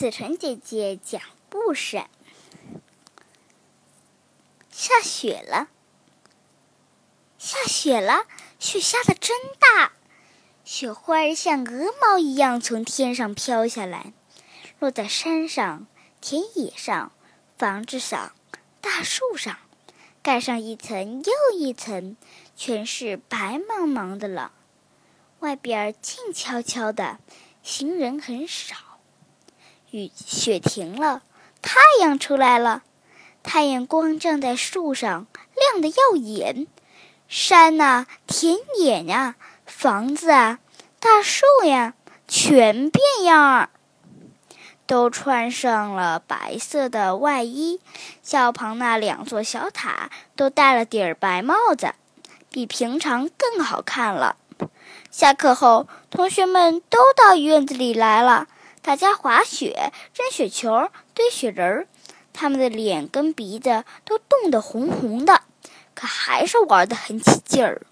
子晨姐姐讲故事。下雪了，下雪了，雪下的真大，雪花像鹅毛一样从天上飘下来，落在山上、田野上、房子上、大树上，盖上一层又一层，全是白茫茫的了。外边静悄悄的，行人很少。雨雪停了，太阳出来了。太阳光照在树上，亮得耀眼。山呐，田野呀，房子啊，大树呀，全变样儿，都穿上了白色的外衣。校旁那两座小塔都戴了顶儿白帽子，比平常更好看了。下课后，同学们都到院子里来了。大家滑雪、扔雪球、堆雪人儿，他们的脸跟鼻子都冻得红红的，可还是玩得很起劲儿。